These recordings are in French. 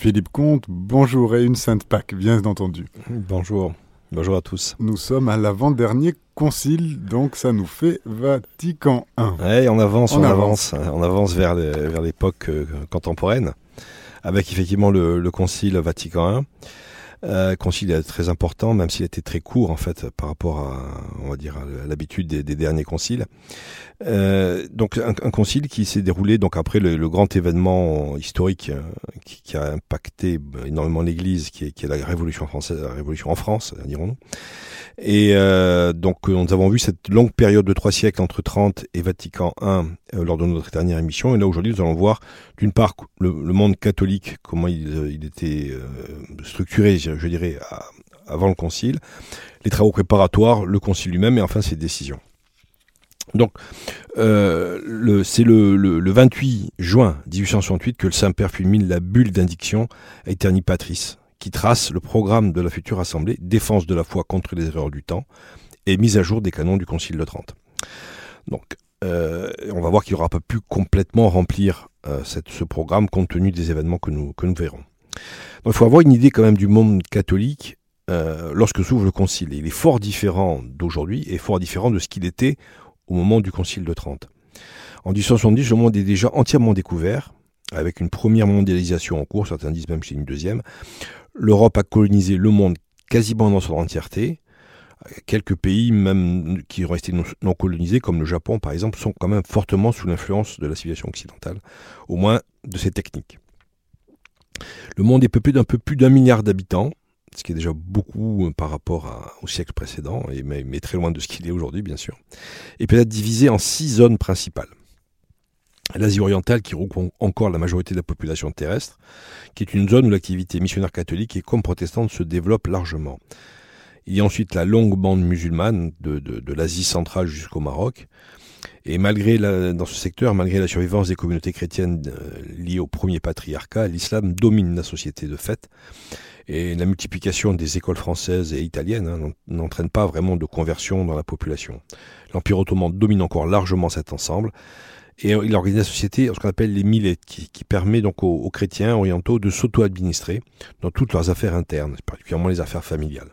Philippe Comte, bonjour et une sainte Pâque, bien entendu. Bonjour. Bonjour à tous. Nous sommes à l'avant-dernier concile, donc ça nous fait Vatican I. Oui, on avance, on, avance. on avance vers l'époque euh, contemporaine, avec effectivement le, le concile Vatican I. Euh, concile très important, même s'il était très court en fait par rapport à, on va dire, à l'habitude des, des, derniers conciles. Euh, donc un, un, concile qui s'est déroulé donc après le, le grand événement historique euh, qui, qui, a impacté énormément l'Église, qui est, qui est, la Révolution française, la Révolution en France, dirons-nous. Et euh, donc nous avons vu cette longue période de trois siècles entre 30 et Vatican I euh, lors de notre dernière émission. Et là aujourd'hui nous allons voir d'une part le, monde catholique, comment il, euh, était structuré, je, dirais, avant le concile, les travaux préparatoires, le concile lui-même et enfin ses décisions. Donc, euh, c'est le, le, le, 28 juin 1868 que le Saint-Père fulmine la bulle d'indiction Aeterni Patris, qui trace le programme de la future Assemblée, défense de la foi contre les erreurs du temps et mise à jour des canons du Concile de Trente. Donc, euh, on va voir qu'il n'aura pas pu complètement remplir euh, ce programme compte tenu des événements que nous, que nous verrons. Donc, il faut avoir une idée quand même du monde catholique euh, lorsque s'ouvre le Concile. Il est fort différent d'aujourd'hui et fort différent de ce qu'il était au moment du Concile de Trente. En 1870, le monde est déjà entièrement découvert, avec une première mondialisation en cours, certains disent même c'est une deuxième. L'Europe a colonisé le monde quasiment dans son entièreté. Quelques pays, même qui resté non, non colonisés, comme le Japon par exemple, sont quand même fortement sous l'influence de la civilisation occidentale, au moins de ses techniques. Le monde est peuplé d'un peu plus d'un milliard d'habitants, ce qui est déjà beaucoup euh, par rapport au siècle précédent, mais, très loin de ce qu'il est aujourd'hui, bien sûr, et peut être divisé en six zones principales. L'Asie orientale, qui regroupe encore la majorité de la population terrestre, qui est une zone où l'activité missionnaire catholique et comme protestante se développe largement. Il y a ensuite la longue bande musulmane de, de, de l'Asie centrale jusqu'au Maroc. Et malgré la, dans ce secteur, malgré la survivance des communautés chrétiennes euh, liées au premier patriarcat, l'islam domine la société de fait et la multiplication des écoles françaises et italiennes hein, n'entraîne pas vraiment de conversion dans la population. L'Empire ottoman domine encore largement cet ensemble et il organise la société ce qu'on appelle les millets, qui, qui, permet donc aux, aux chrétiens orientaux de s'auto-administrer dans toutes leurs affaires internes, particulièrement les affaires familiales.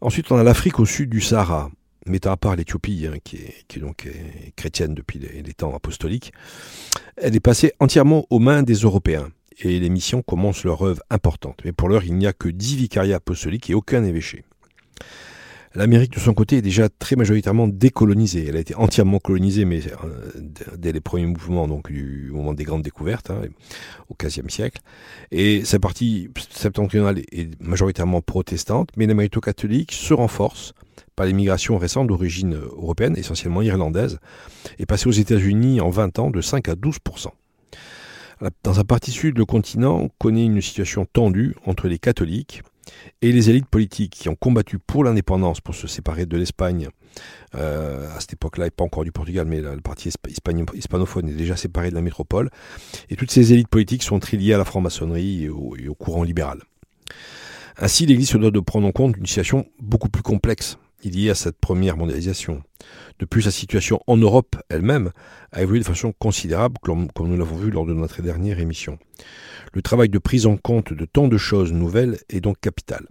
Ensuite, on a l'Afrique au sud du Sahara, mettant à part l'Éthiopie, hein, qui, est, donc est chrétienne depuis les, les temps apostoliques. Elle est passée entièrement aux mains des Européens et les missions commencent leur œuvre importante. Mais pour l'heure, il n'y a que dix vicariats apostoliques et aucun évêché. L'Amérique, de son côté, est déjà très majoritairement décolonisée. Elle a été entièrement colonisée, mais euh, dès les premiers mouvements, donc du moment des grandes découvertes, hein, au XVe siècle. Et sa partie septentrionale est majoritairement protestante, mais l'Amérique catholique se renforce par les migrations récentes d'origine européenne, essentiellement irlandaise, et passée aux États-Unis en 20 ans de 5 à 12% dans sa partie sud, le continent connaît une situation tendue entre les catholiques et les élites politiques qui ont combattu pour l'indépendance, pour se séparer de l'Espagne. Euh, à cette époque-là, et pas encore du Portugal, mais la partie hispanophone est déjà séparée de la métropole. Et toutes ces élites politiques sont très liées à la franc-maçonnerie et au courant libéral. Ainsi, l'Église se doit de prendre en compte une situation beaucoup plus complexe liée à cette première mondialisation. De plus, la situation en Europe elle-même a évolué de façon considérable, comme nous l'avons vu lors de notre dernière émission. Le travail de prise en compte de tant de choses nouvelles est donc capital.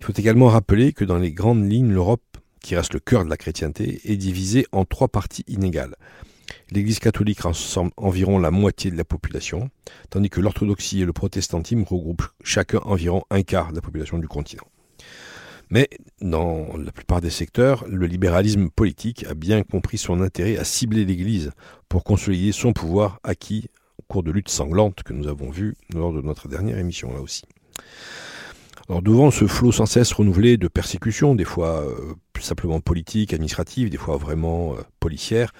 Il faut également rappeler que dans les grandes lignes, l'Europe, qui reste le cœur de la chrétienté, est divisée en trois parties inégales. L'Église catholique rassemble environ la moitié de la population, tandis que l'orthodoxie et le protestantisme regroupent chacun environ un quart de la population du continent. Mais dans la plupart des secteurs, le libéralisme politique a bien compris son intérêt à cibler l'Église pour consolider son pouvoir acquis au cours de luttes sanglantes que nous avons vues lors de notre dernière émission là aussi. Alors devant ce flot sans cesse renouvelé de persécutions, des fois euh, simplement politiques, administratives, des fois vraiment euh, policières,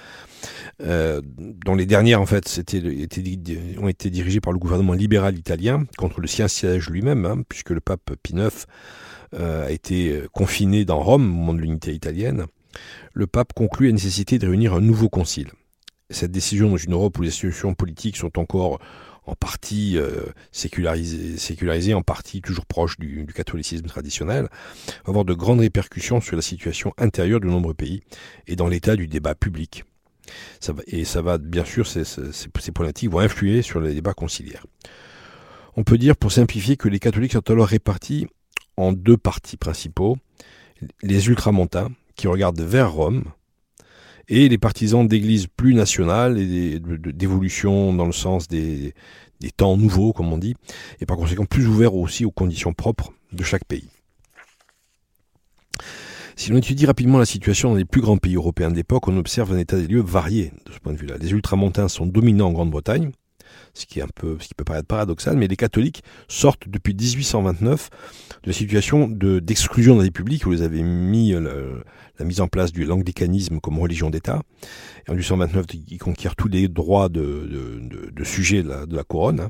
euh, dont les dernières en fait ont été dirigées par le gouvernement libéral italien contre le sien siège lui-même, hein, puisque le pape Pie IX euh, a été confiné dans Rome au moment de l'unité italienne, le pape conclut la nécessité de réunir un nouveau concile. Cette décision dans une Europe où les institutions politiques sont encore en partie euh, sécularisées, sécularisées, en partie toujours proches du, du, catholicisme traditionnel, va avoir de grandes répercussions sur la situation intérieure de nombreux pays et dans l'état du débat public. Et ça va, bien sûr, ces, ces, vont influer sur les débats conciliaires. On peut dire, pour simplifier, que les catholiques sont alors répartis en deux partis principaux, les ultramontains, qui regardent vers Rome, et les partisans d'églises plus nationales et d'évolution dans le sens des temps nouveaux, comme on dit, et par conséquent plus ouverts aussi aux conditions propres de chaque pays. Si l'on étudie rapidement la situation dans les plus grands pays européens de l'époque, on observe un état des lieux varié de ce point de vue-là. Les ultramontains sont dominants en Grande-Bretagne, ce qui, est un peu, ce qui peut paraître paradoxal, mais les catholiques sortent depuis 1829 de la situation d'exclusion de, dans les publics où ils avaient mis la mise en place du l'anglicanisme comme religion d'État. En 1829, ils conquièrent tous les droits de, de, de sujet de la, couronne.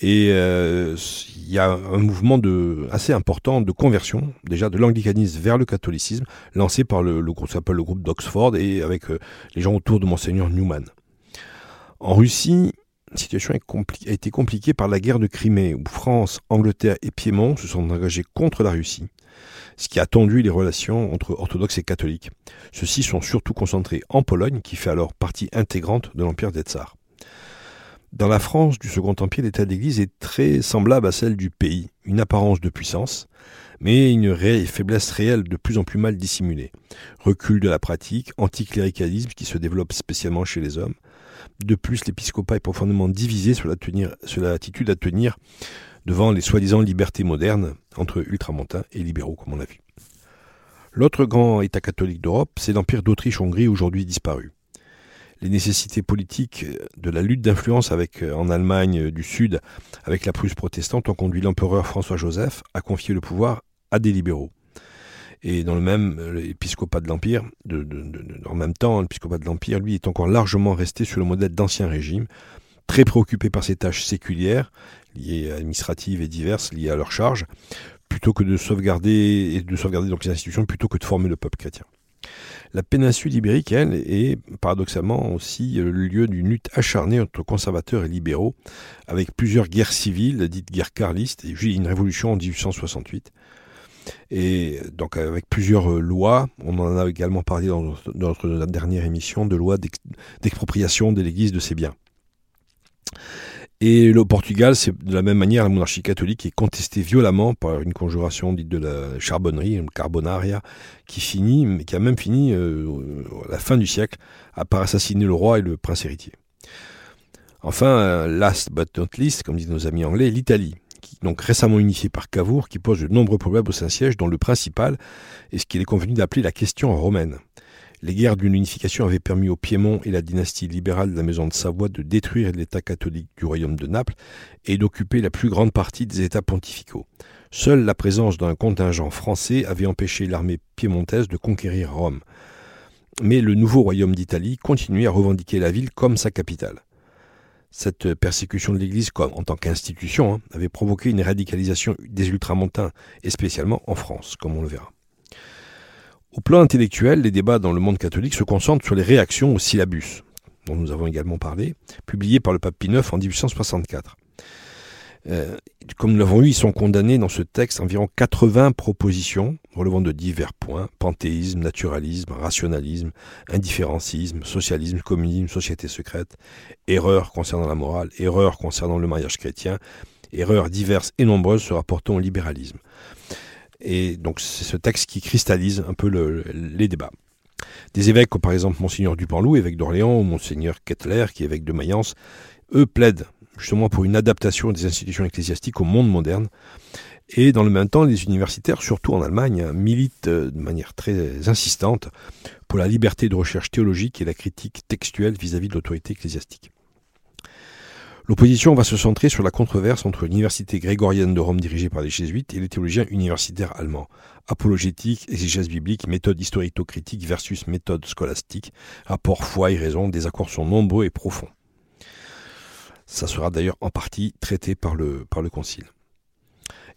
Et euh, il y a un mouvement de, assez important de conversion, déjà de l'anglicanisme vers le catholicisme, lancé par le, le groupe s'appelle le groupe d'Oxford et avec euh, les gens autour de Monseigneur Newman. En Russie, la situation a été compliquée par la guerre de Crimée, où France, Angleterre et Piémont se sont engagés contre la Russie, ce qui a tendu les relations entre orthodoxes et catholiques. Ceux-ci sont surtout concentrés en Pologne, qui fait alors partie intégrante de l'Empire des Tsars. Dans la France du Second Empire, l'état d'Église est très semblable à celle du pays, une apparence de puissance, mais une faiblesse réelle de plus en plus mal dissimulée. Recul de la pratique, anticléricalisme qui se développe spécialement chez les hommes, de plus, l'épiscopat est profondément divisé sur l'attitude à tenir devant les soi-disant libertés modernes entre ultramontains et libéraux, comme on l'a vu. L'autre grand État catholique d'Europe, c'est l'Empire d'Autriche-Hongrie, aujourd'hui disparu. Les nécessités politiques de la lutte d'influence avec, en Allemagne du Sud avec la Prusse protestante ont conduit l'empereur François-Joseph à confier le pouvoir à des libéraux. Et dans le même, euh, l'épiscopat de l'Empire, en même temps, l'épiscopat de l'Empire, lui, est encore largement resté sur le modèle d'ancien régime, très préoccupé par ses tâches séculières, liées administratives et diverses, liées à leur charge, plutôt que de sauvegarder et de sauvegarder donc les institutions, plutôt que de former le peuple chrétien. La péninsule ibérique, elle, est paradoxalement aussi le lieu d'une lutte acharnée entre conservateurs et libéraux, avec plusieurs guerres civiles, dites guerres carlistes, et une révolution en 1868. Et donc avec plusieurs euh, lois, on en a également parlé dans notre dernière émission, de lois d'expropriation de l'Église de ses biens. Et le Portugal, c'est de la même manière la monarchie catholique est contestée violemment par une conjuration dite de la charbonnerie, une carbonaria, qui finit, qui a même fini euh, à la fin du siècle par assassiner le roi et le prince héritier. Enfin, euh, last but not least, comme disent nos amis anglais, l'Italie donc récemment unifié par Cavour, qui pose de nombreux problèmes au Saint-Siège, dont le principal est ce qu'il est convenu d'appeler la question romaine. Les guerres d'une unification avaient permis au Piémont et la dynastie libérale de la Maison de Savoie de détruire l'État catholique du royaume de Naples et d'occuper la plus grande partie des États pontificaux. Seule la présence d'un contingent français avait empêché l'armée piémontaise de conquérir Rome. Mais le nouveau royaume d'Italie continuait à revendiquer la ville comme sa capitale. Cette persécution de l'Église en tant qu'institution hein, avait provoqué une radicalisation des ultramontains, et spécialement en France, comme on le verra. Au plan intellectuel, les débats dans le monde catholique se concentrent sur les réactions au syllabus, dont nous avons également parlé, publié par le pape Pie en 1864. Euh, comme nous l'avons vu, ils sont condamnés dans ce texte environ 80 propositions relevant de divers points, panthéisme, naturalisme, rationalisme, indifférencisme, socialisme, communisme, société secrète, erreurs concernant la morale, erreurs concernant le mariage chrétien, erreurs diverses et nombreuses se rapportant au libéralisme. Et donc c'est ce texte qui cristallise un peu les débats. Des évêques comme par exemple Monseigneur Dupanloup, évêque d'Orléans, ou Monseigneur Kettler, qui est évêque de Mayence, eux plaident justement pour une adaptation des institutions ecclésiastiques au monde moderne. Et dans le même temps, les universitaires, surtout en Allemagne, militent de manière très insistante pour la liberté de recherche théologique et la critique textuelle vis-à-vis de l'autorité ecclésiastique. L'opposition va se centrer sur la controverse entre l'université grégorienne de Rome dirigée par les jésuites et les théologiens universitaires allemands. Apologétique, exégèse biblique, méthode historico-critique versus méthode scolastique, rapport foi et raison, des accords sont nombreux et profonds. Ça sera d'ailleurs en partie traité par le, par le Concile.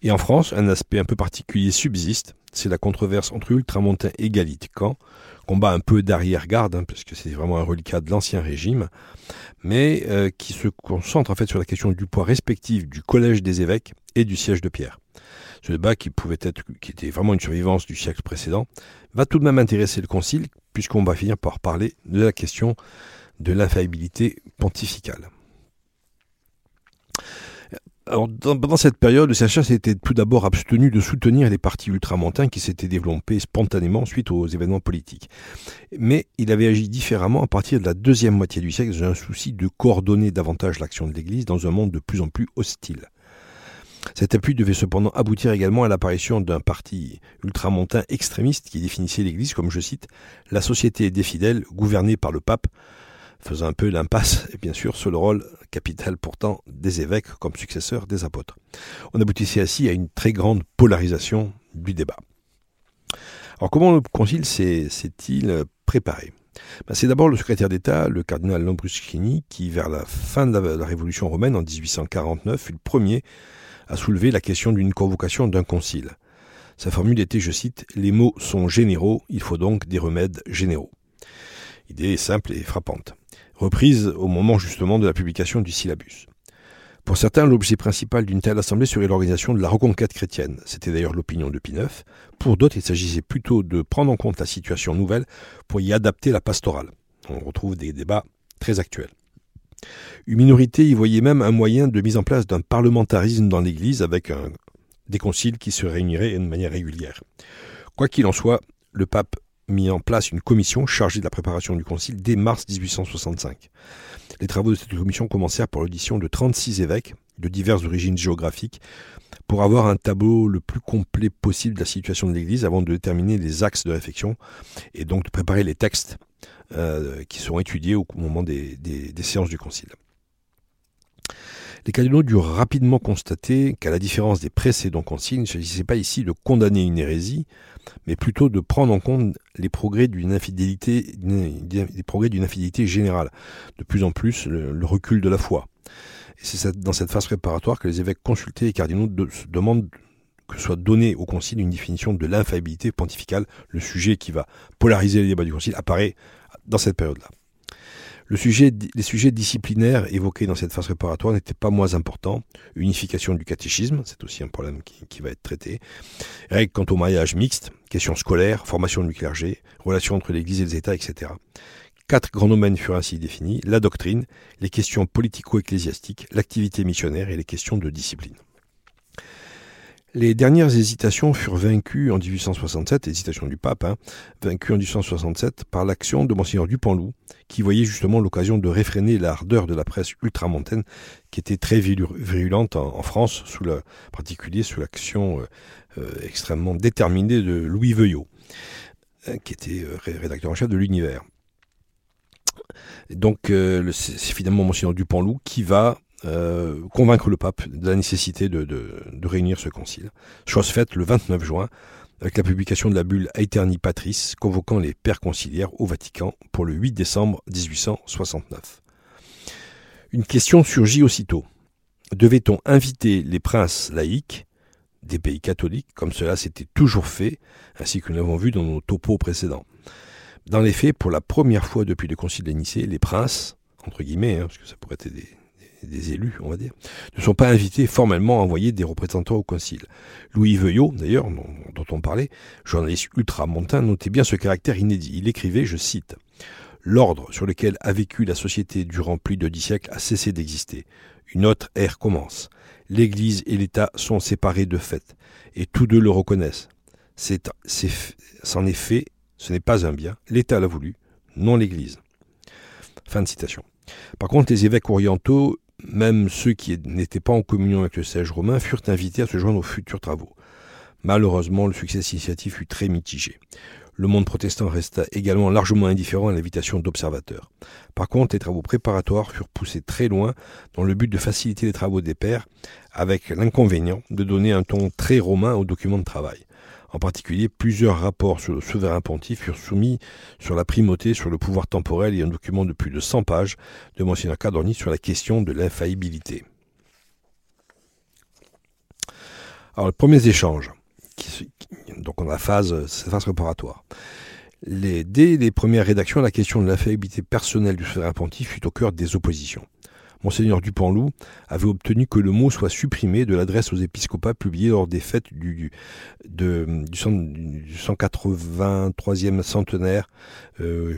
Et en France, un aspect un peu particulier subsiste, c'est la controverse entre ultramontains et galliticans, combat un peu d'arrière-garde, hein, parce que c'est vraiment un reliquat de l'ancien régime, mais euh, qui se concentre en fait sur la question du poids respectif du collège des évêques et du siège de Pierre. Ce débat qui pouvait être, qui était vraiment une survivance du siècle précédent, va tout de même intéresser le Concile, puisqu'on va finir par parler de la question de l'infaillibilité pontificale. Pendant cette période, le CHA s'était tout d'abord abstenu de soutenir les partis ultramontains qui s'étaient développés spontanément suite aux événements politiques. Mais il avait agi différemment à partir de la deuxième moitié du siècle dans un souci de coordonner davantage l'action de l'Église dans un monde de plus en plus hostile. Cet appui devait cependant aboutir également à l'apparition d'un parti ultramontain extrémiste qui définissait l'Église comme, je cite, la société des fidèles gouvernée par le pape, faisant un peu l'impasse, et bien sûr, sur le rôle capital pourtant des évêques comme successeurs des apôtres. On aboutissait ainsi à une très grande polarisation du débat. Alors comment le concile s'est-il préparé? Ben, C'est d'abord le secrétaire d'État, le cardinal Lambruschini, qui vers la fin de la, Révolution romaine en 1849 fut le premier à soulever la question d'une convocation d'un concile. Sa formule était, je cite, Les mots sont généraux, il faut donc des remèdes généraux. Idée simple et frappante reprise au moment justement de la publication du syllabus. Pour certains, l'objet principal d'une telle assemblée serait l'organisation de la reconquête chrétienne. C'était d'ailleurs l'opinion de Pie IX. Pour d'autres, il s'agissait plutôt de prendre en compte la situation nouvelle pour y adapter la pastorale. On retrouve des débats très actuels. Une minorité y voyait même un moyen de mise en place d'un parlementarisme dans l'Église avec des conciles qui se réuniraient de manière régulière. Quoi qu'il en soit, le pape mis en place une commission chargée de la préparation du concile dès mars 1865. Les travaux de cette commission commencèrent par l'audition de 36 évêques de diverses origines géographiques pour avoir un tableau le plus complet possible de la situation de l'Église avant de déterminer les axes de réflexion et donc de préparer les textes euh, qui seront étudiés au moment des, des séances du concile. Les cardinaux durent rapidement constater qu'à la différence des précédents conciles, il ne s'agissait pas ici de condamner une hérésie, mais plutôt de prendre en compte les progrès d'une infidélité, générale, de plus en plus le, recul de la foi. Et c'est dans cette phase préparatoire que les évêques consultés et cardinaux demandent que soit donnée au concile une définition de l'infaillibilité pontificale. Le sujet qui va polariser les débats du concile apparaît dans cette période-là. Les sujets disciplinaires évoqués dans cette phase réparatoire n'étaient pas moins importants. Unification du catéchisme, c'est aussi un problème qui, va être traité. Règles quant au mariage mixte, questions scolaires, formation du clergé, relations entre l'Église et les États, etc. Quatre grands domaines furent ainsi définis, la doctrine, les questions politico-ecclésiastiques, l'activité missionnaire et les questions de discipline. Les dernières hésitations furent vaincues en 1867, hésitations du pape, hein, vaincues en 1867 par l'action de Monseigneur Dupanloup, qui voyait justement l'occasion de réfréner l'ardeur de la presse ultramontaine, qui était très virulente en, France, en particulier sous l'action euh, euh, extrêmement déterminée de Louis Veuillot, hein, qui était euh, rédacteur en chef de l'Univers. Donc c'est finalement Monseigneur Dupanloup qui va euh, convaincre le pape de la nécessité de, réunir ce concile. Chose faite le 29 juin avec la publication de la bulle Aeterni Patris convoquant les pères conciliaires au Vatican pour le 8 décembre 1869. Une question surgit aussitôt. Devait-on inviter les princes laïcs des pays catholiques, comme cela s'était toujours fait, ainsi que nous l'avons vu dans nos topos précédents? Dans les faits, pour la première fois depuis le concile de Nicée, les princes, entre guillemets, hein, parce que ça pourrait être des, des élus, on va dire, ne sont pas invités formellement à envoyer des représentants au concile. Louis Veuillot, d'ailleurs, dont, on parlait, journaliste ultramontain, notait bien ce caractère inédit. Il écrivait, je cite, L'ordre sur lequel a vécu la société durant plus de dix siècles a cessé d'exister. Une autre ère commence. L'Église et l'État sont séparés de fait, et tous deux le reconnaissent. C'est, c'en est fait, ce n'est pas un bien. L'État l'a voulu, non l'Église. Fin de citation. Par contre, les évêques orientaux même ceux qui n'étaient pas en communion avec le siège romain furent invités à se joindre aux futurs travaux. Malheureusement, le succès initiatif fut très mitigé. Le monde protestant resta également largement indifférent à l'invitation d'observateurs. Par contre, les travaux préparatoires furent poussés très loin dans le but de faciliter les travaux des pairs, avec l'inconvénient de donner un ton très romain aux documents de travail. En particulier, plusieurs rapports sur le souverain pontife furent soumis sur la primauté sur le pouvoir temporel et un document de plus de 100 pages de Mgr Cadorni sur la question de l'infaillibilité. Alors, les premiers échanges, donc on a la phase, phase préparatoire. dès les premières rédactions, la question de l'infaillibilité personnelle du souverain pontife fut au cœur des oppositions. Monseigneur Dupanloup avait obtenu que le mot soit supprimé de l'adresse aux épiscopats publiée lors des fêtes du, du, 183e centenaire euh,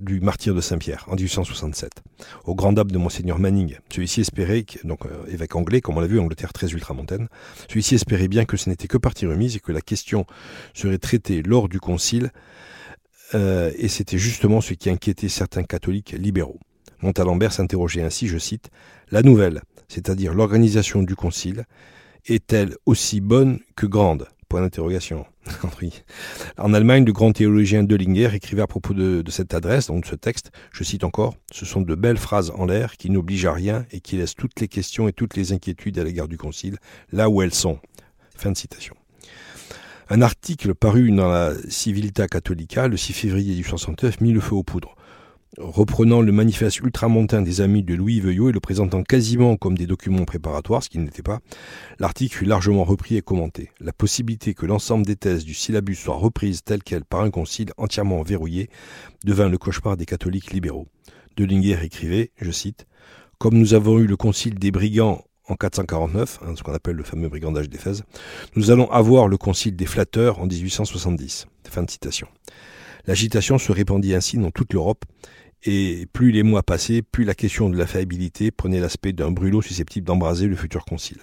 du martyr de Saint-Pierre en 1867, au grand dame de Monseigneur Manning. Celui-ci espérait, donc euh, évêque anglais, comme on l'a vu, Angleterre très ultramontaine, celui-ci espérait bien que ce n'était que partie remise et que la question serait traitée lors du concile, euh, et c'était justement ce qui inquiétait certains catholiques libéraux. Montalembert s'interrogeait ainsi, je cite, La nouvelle, c'est-à-dire l'organisation du concile, est-elle aussi bonne que grande? Point d'interrogation. en Allemagne, le grand théologien Dellinger écrivait à propos de, cette adresse, donc de ce texte, je cite encore, Ce sont de belles phrases en l'air qui n'obligent à rien et qui laissent toutes les questions et toutes les inquiétudes à l'égard du concile là où elles sont. Fin de citation. Un article paru dans la Civilta Catholica le 6 février 1869 mit le feu aux poudres reprenant le manifeste ultramontain des amis de Louis Veuillot et le présentant quasiment comme des documents préparatoires, ce qui n'était pas, l'article fut largement repris et commenté. La possibilité que l'ensemble des thèses du syllabus soient reprises telles quelles par un concile entièrement verrouillé devint le cauchemar des catholiques libéraux. Delinger écrivait, je cite, Comme nous avons eu le concile des brigands en 449, hein, ce qu'on appelle le fameux brigandage d'Éphèse, nous allons avoir le concile des flatteurs en 1870. Fin de citation. L'agitation se répandit ainsi dans toute l'Europe, et plus les mois passaient, plus la question de la faillibilité prenait l'aspect d'un brûlot susceptible d'embraser le futur concile.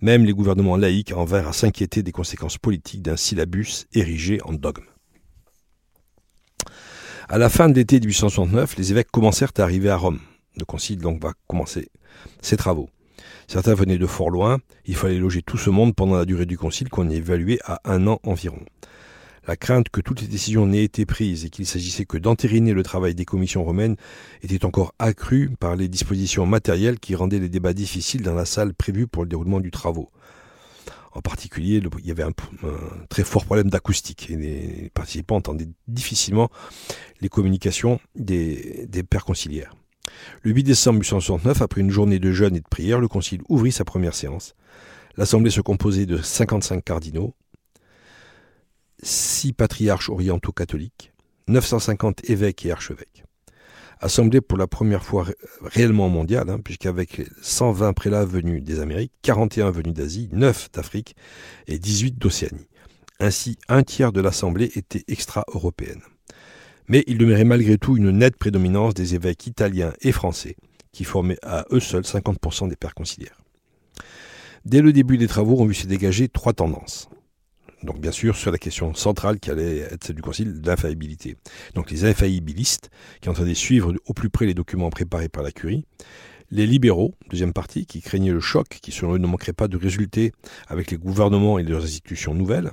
Même les gouvernements laïcs en vinrent à s'inquiéter des conséquences politiques d'un syllabus érigé en dogme. À la fin de l'été 1869, les évêques commencèrent à arriver à Rome. Le concile donc va commencer ses travaux. Certains venaient de fort loin, il fallait loger tout ce monde pendant la durée du concile qu'on évaluait à un an environ. La crainte que toutes les décisions n'aient été prises et qu'il s'agissait que d'entériner le travail des commissions romaines était encore accrue par les dispositions matérielles qui rendaient les débats difficiles dans la salle prévue pour le déroulement du travaux. En particulier, il y avait un, très fort problème d'acoustique et les participants entendaient difficilement les communications des, des pères conciliaires. Le 8 décembre 1869, après une journée de jeûne et de prière, le concile ouvrit sa première séance. L'assemblée se composait de 55 cardinaux, six patriarches orientaux catholiques, 950 évêques et archevêques. Assemblée pour la première fois réellement mondiale, hein, puisqu'avec 120 prélats venus des Amériques, 41 venus d'Asie, 9 d'Afrique et 18 d'Océanie. Ainsi, un tiers de l'Assemblée était extra-européenne. Mais il demeurait malgré tout une nette prédominance des évêques italiens et français, qui formaient à eux seuls 50% des pères conciliaires. Dès le début des travaux, on vu se dégager trois tendances donc bien sûr sur la question centrale qui allait être celle du Concile d'infaillibilité. Donc les infaillibilistes qui entendaient suivre au plus près les documents préparés par la Curie, les libéraux, deuxième partie, qui craignaient le choc qui selon eux ne manquerait pas de résulter avec les gouvernements et leurs institutions nouvelles,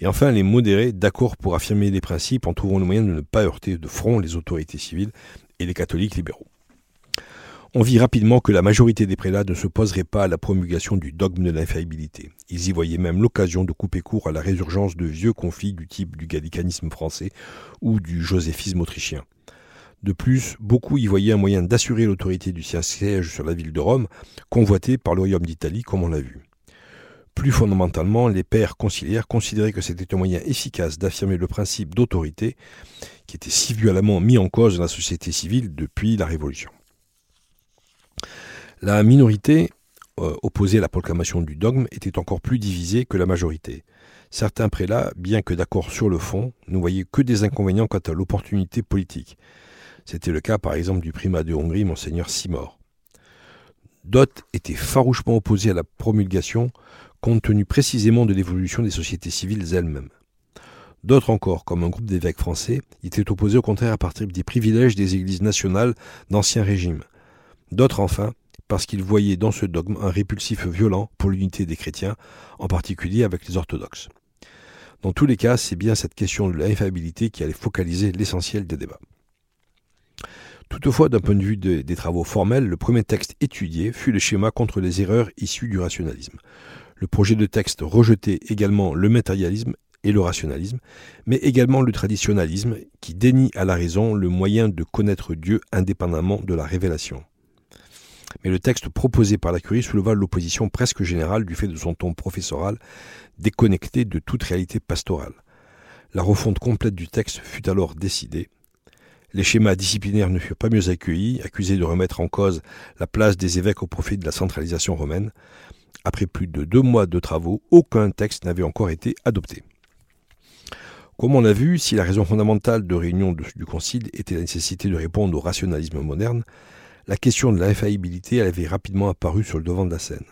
et enfin les modérés, d'accord pour affirmer les principes en trouvant le moyen de ne pas heurter de front les autorités civiles et les catholiques libéraux. On vit rapidement que la majorité des prélats ne se poserait pas à la promulgation du dogme de l'infaillibilité. Ils y voyaient même l'occasion de couper court à la résurgence de vieux conflits du type du gallicanisme français ou du joséphisme autrichien. De plus, beaucoup y voyaient un moyen d'assurer l'autorité du siège sur la ville de Rome, convoité par le royaume d'Italie, comme on l'a vu. Plus fondamentalement, les pères conciliaires considéraient que c'était un moyen efficace d'affirmer le principe d'autorité qui était si violemment mis en cause dans la société civile depuis la Révolution. La minorité, euh, opposée à la proclamation du dogme, était encore plus divisée que la majorité. Certains prélats, bien que d'accord sur le fond, ne voyaient que des inconvénients quant à l'opportunité politique. C'était le cas par exemple du primat de Hongrie, monseigneur Simor. D'autres étaient farouchement opposés à la promulgation, compte tenu précisément de l'évolution des sociétés civiles elles-mêmes. D'autres encore, comme un groupe d'évêques français, étaient opposés au contraire à partir des privilèges des églises nationales d'ancien régime. D'autres enfin parce qu'ils voyaient dans ce dogme un répulsif violent pour l'unité des chrétiens, en particulier avec les orthodoxes. Dans tous les cas, c'est bien cette question de l'infaillibilité qui allait focaliser l'essentiel des débats. Toutefois, d'un point de vue des travaux formels, le premier texte étudié fut le schéma contre les erreurs issues du rationalisme. Le projet de texte rejetait également le matérialisme et le rationalisme, mais également le traditionnalisme qui dénie à la raison le moyen de connaître Dieu indépendamment de la révélation mais le texte proposé par la Curie souleva l'opposition presque générale du fait de son ton professoral, déconnecté de toute réalité pastorale. La refonte complète du texte fut alors décidée. Les schémas disciplinaires ne furent pas mieux accueillis, accusés de remettre en cause la place des évêques au profit de la centralisation romaine. Après plus de deux mois de travaux, aucun texte n'avait encore été adopté. Comme on l'a vu, si la raison fondamentale de réunion du Concile était la nécessité de répondre au rationalisme moderne, la question de l'infaillibilité avait rapidement apparu sur le devant de la scène.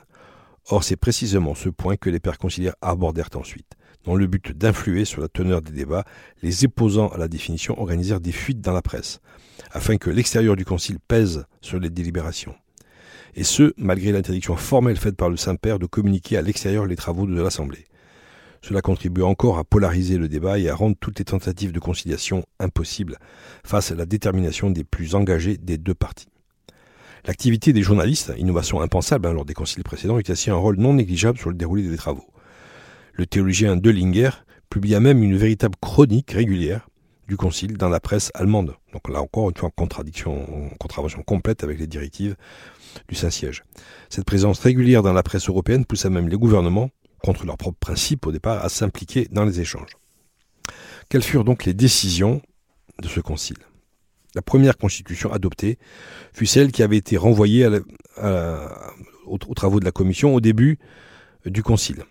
Or, c'est précisément ce point que les pères conciliaires abordèrent ensuite. Dans le but d'influer sur la teneur des débats, les opposants à la définition organisèrent des fuites dans la presse, afin que l'extérieur du concile pèse sur les délibérations. Et ce, malgré l'interdiction formelle faite par le Saint-Père de communiquer à l'extérieur les travaux de l'Assemblée. Cela contribue encore à polariser le débat et à rendre toutes les tentatives de conciliation impossibles face à la détermination des plus engagés des deux parties. L'activité des journalistes, innovation impensable hein, lors des conciles précédents, exerçait un rôle non négligeable sur le déroulé des travaux. Le théologien Dellinger publia même une véritable chronique régulière du concile dans la presse allemande. Donc là encore, une fois, contradiction, contravention complète avec les directives du Saint-Siège. Cette présence régulière dans la presse européenne poussa même les gouvernements, contre leurs propres principes au départ, à s'impliquer dans les échanges. Quelles furent donc les décisions de ce concile? La première constitution adoptée fut celle qui avait été renvoyée aux, travaux de la commission au début du concile.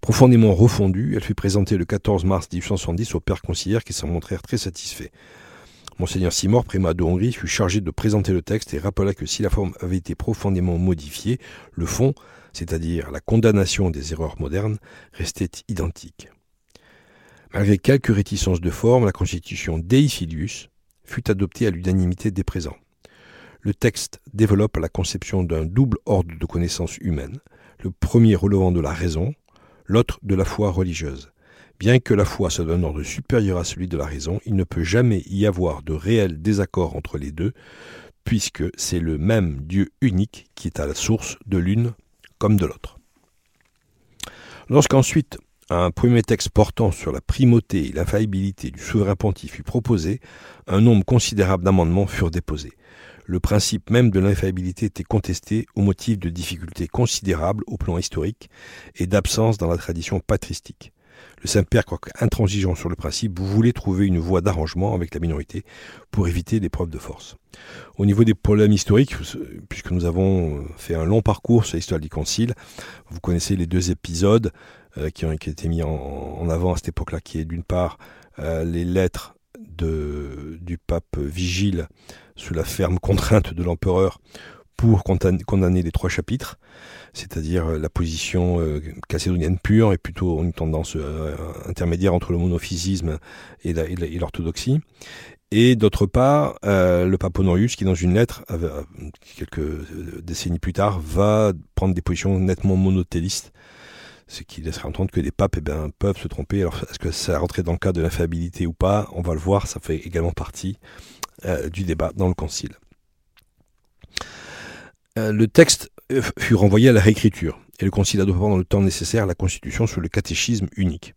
Profondément refondue, elle fut présentée le 14 mars 1870 aux pères conciliaires qui s'en montrèrent très satisfaits. Monseigneur Simor, primat de Hongrie, fut chargé de présenter le texte et rappela que si la forme avait été profondément modifiée, le fond, c'est-à-dire la condamnation des erreurs modernes, restait identique. Malgré quelques réticences de forme, la constitution Dei Filius, fut adopté à l'unanimité des présents. Le texte développe la conception d'un double ordre de connaissances humaines, le premier relevant de la raison, l'autre de la foi religieuse. Bien que la foi soit d'un ordre supérieur à celui de la raison, il ne peut jamais y avoir de réel désaccord entre les deux, puisque c'est le même Dieu unique qui est à la source de l'une comme de l'autre. Lorsqu'ensuite un premier texte portant sur la primauté et l'infaillibilité du souverain pontife fut proposé, un nombre considérable d'amendements furent déposés. Le principe même de l'infaillibilité était contesté au motif de difficultés considérables au plan historique et d'absence dans la tradition patristique. Le Saint-Père, quoique intransigeant sur le principe, voulait trouver une voie d'arrangement avec la minorité pour éviter des preuves de force. Au niveau des problèmes historiques, puisque nous avons fait un long parcours sur l'histoire du Concile, vous connaissez les deux épisodes euh, qui ont été mis en, avant à cette époque-là, qui est d'une part euh, les lettres de, du pape Vigile sous la ferme contrainte de l'empereur pour condamner les trois chapitres, c'est-à-dire la position euh, calcédonienne pure et plutôt une tendance intermédiaire entre le monophysisme et l'orthodoxie. Et d'autre part, le pape Honorius, qui dans une lettre, quelques décennies plus tard, va prendre des positions nettement monothélistes ce qui laisserait entendre que les papes eh ben, peuvent se tromper. Alors, est-ce que ça rentrait dans le cas de l'infaillibilité ou pas? On va le voir, ça fait également partie euh, du débat dans le Concile. Euh, le texte euh, fut renvoyé à la réécriture, et le Concile adopta dans le temps nécessaire la Constitution sur le catéchisme unique.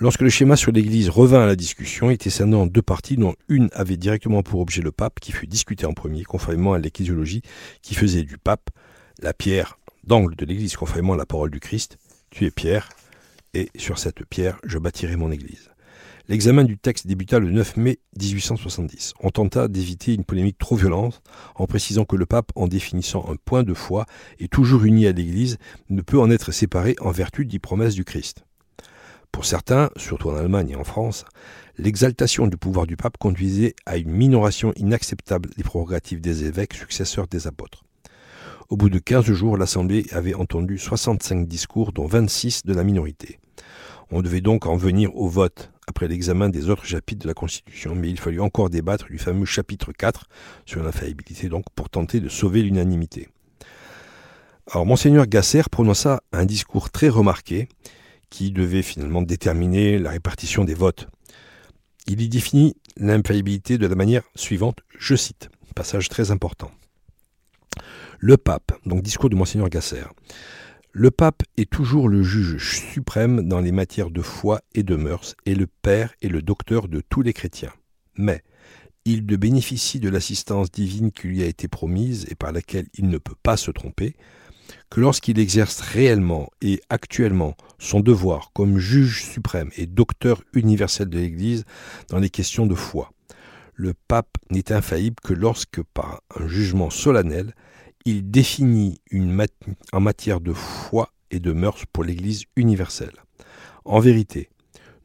Lorsque le schéma sur l'Église revint à la discussion, il était scindé en deux parties, dont une avait directement pour objet le pape, qui fut discuté en premier, conformément à l'ecclésiologie qui faisait du pape la pierre d'angle de l'Église, conformément à la parole du Christ, tu es pierre, et sur cette pierre je bâtirai mon Église. L'examen du texte débuta le 9 mai 1870. On tenta d'éviter une polémique trop violente en précisant que le pape, en définissant un point de foi, est toujours uni à l'Église, ne peut en être séparé en vertu des promesses du Christ. Pour certains, surtout en Allemagne et en France, l'exaltation du pouvoir du pape conduisait à une minoration inacceptable des prérogatives des évêques successeurs des apôtres. Au bout de 15 jours, l'Assemblée avait entendu 65 discours, dont 26 de la minorité. On devait donc en venir au vote après l'examen des autres chapitres de la Constitution, mais il fallut encore débattre du fameux chapitre 4 sur l'infaillibilité, donc pour tenter de sauver l'unanimité. Alors, Monseigneur Gasser prononça un discours très remarqué qui devait finalement déterminer la répartition des votes. Il y définit l'infaillibilité de la manière suivante, je cite, passage très important. Le pape, donc discours de Monseigneur Gasser. Le pape est toujours le juge suprême dans les matières de foi et de mœurs, et le père et le docteur de tous les chrétiens. Mais il ne bénéficie de l'assistance divine qui lui a été promise et par laquelle il ne peut pas se tromper, que lorsqu'il exerce réellement et actuellement son devoir comme juge suprême et docteur universel de l'Église dans les questions de foi. le pape n'est infaillible que lorsque, par un jugement solennel, il définit en matière de foi et de mœurs pour l'Église universelle. En vérité,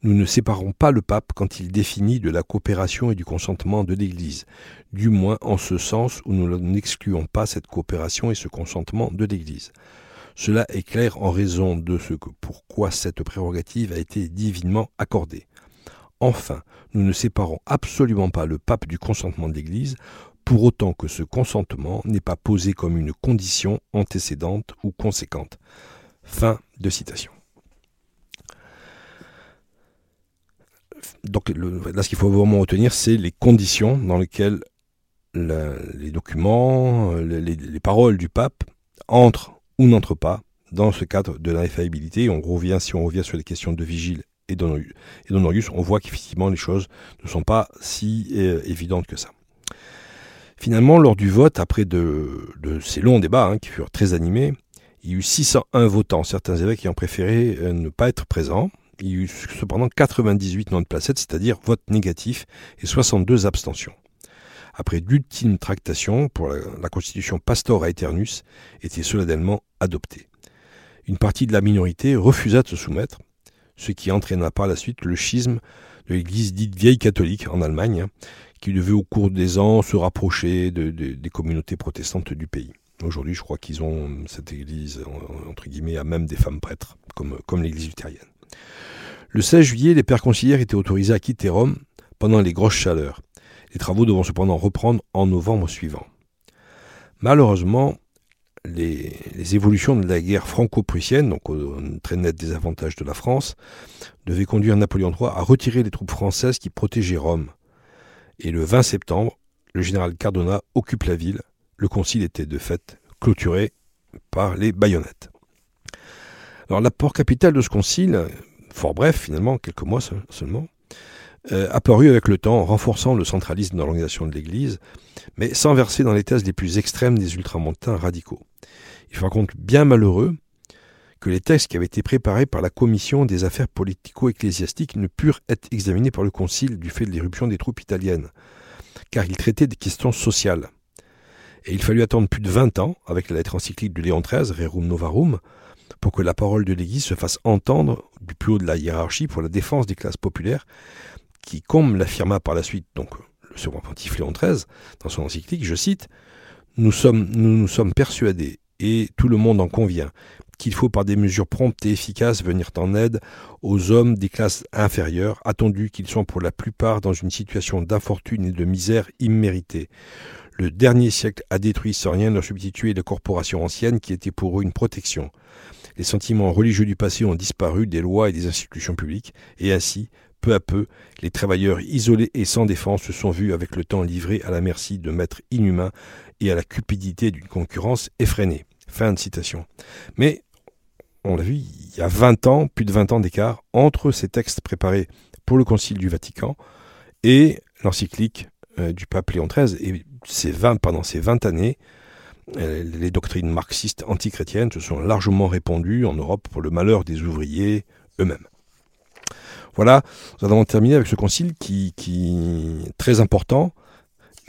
nous ne séparons pas le pape quand il définit de la coopération et du consentement de l'Église, du moins en ce sens où nous n'excluons pas cette coopération et ce consentement de l'Église. Cela est clair en raison de ce pourquoi cette prérogative a été divinement accordée. Enfin, nous ne séparons absolument pas le pape du consentement de l'Église, pour autant que ce consentement n'est pas posé comme une condition antécédente ou conséquente. Fin de citation. Donc là, ce qu'il faut vraiment retenir, c'est les conditions dans lesquelles les documents, les, paroles du pape entrent ou n'entrent pas dans ce cadre de l'infaillibilité. On revient, si on revient sur les questions de Vigile et d'Honorius, on voit qu'effectivement les choses ne sont pas si euh, évidentes que ça. Finalement, lors du vote, après de, ces longs débats hein, qui furent très animés, il y eut 601 votants, certains évêques ayant préféré euh, ne pas être présents. Il y eut cependant 98 non placettes, c'est-à-dire votes négatifs, et 62 abstentions. Après d'ultimes tractations pour la, constitution Pastor Aeternus était solennellement adoptée. Une partie de la minorité refusa de se soumettre, ce qui entraîna par la suite le schisme de l'église dite vieille catholique en Allemagne, hein, qui devait au cours des ans se rapprocher des communautés protestantes du pays. Aujourd'hui, je crois qu'ils ont cette église, entre guillemets, à même des femmes prêtres, comme, comme l'église luthérienne. Le 16 juillet, les pères conciliaires étaient autorisés à quitter Rome pendant les grosses chaleurs, les travaux devant cependant reprendre en novembre suivant. Malheureusement, les, évolutions de la guerre franco-prussienne, donc au très net désavantage de la France, devaient conduire Napoléon III à retirer les troupes françaises qui protégeaient Rome. Et le 20 septembre, le général Cardona occupe la ville. Le concile était de fait clôturé par les baïonnettes. Alors l'apport capital de ce concile, fort bref finalement, quelques mois seulement, euh, apparu avec le temps, renforçant le centralisme dans l'organisation de l'Église, mais sans verser dans les thèses les plus extrêmes des ultramontains radicaux. Il faut compte bien malheureux que les textes qui avaient été préparés par la commission des affaires politico-ecclésiastiques ne purent être examinés par le Concile du fait de l'éruption des troupes italiennes, car ils traitaient des questions sociales. Et il fallut attendre plus de 20 ans, avec la lettre encyclique de Léon XIII, Rerum Novarum, pour que la parole de l'Église se fasse entendre du plus haut de la hiérarchie pour la défense des classes populaires, qui, comme l'affirma par la suite donc le second pontife Léon XIII dans son encyclique, je cite, nous sommes, nous nous sommes persuadés, et tout le monde en convient, qu'il faut par des mesures promptes et efficaces venir en aide aux hommes des classes inférieures, attendu qu'ils sont pour la plupart dans une situation d'infortune et de misère imméritée. Le dernier siècle a détruit sans rien leur substituer les corporations anciennes qui étaient pour eux une protection. Les sentiments religieux du passé ont disparu des lois et des institutions publiques, et ainsi, peu à peu, les travailleurs isolés et sans défense se sont vus avec le temps livrés à la merci de maîtres inhumains et à la cupidité d'une concurrence effrénée. Fin de citation. Mais, on l'a vu, il y a 20 ans, plus de 20 ans d'écart entre ces textes préparés pour le Concile du Vatican et l'encyclique euh, du pape Léon XIII. Et ces 20, pendant ces 20 années, euh, les doctrines marxistes antichrétiennes se sont largement répandues en Europe pour le malheur des ouvriers eux-mêmes. Voilà, nous allons terminer avec ce concile qui, est très important,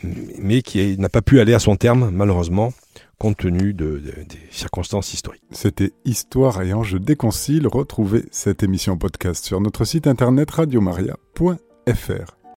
mais qui n'a pas pu aller à son terme, malheureusement, compte tenu de, des circonstances historiques. C'était Histoire et Enjeux des Conciles. Retrouvez cette émission podcast sur notre site internet radiomaria.fr.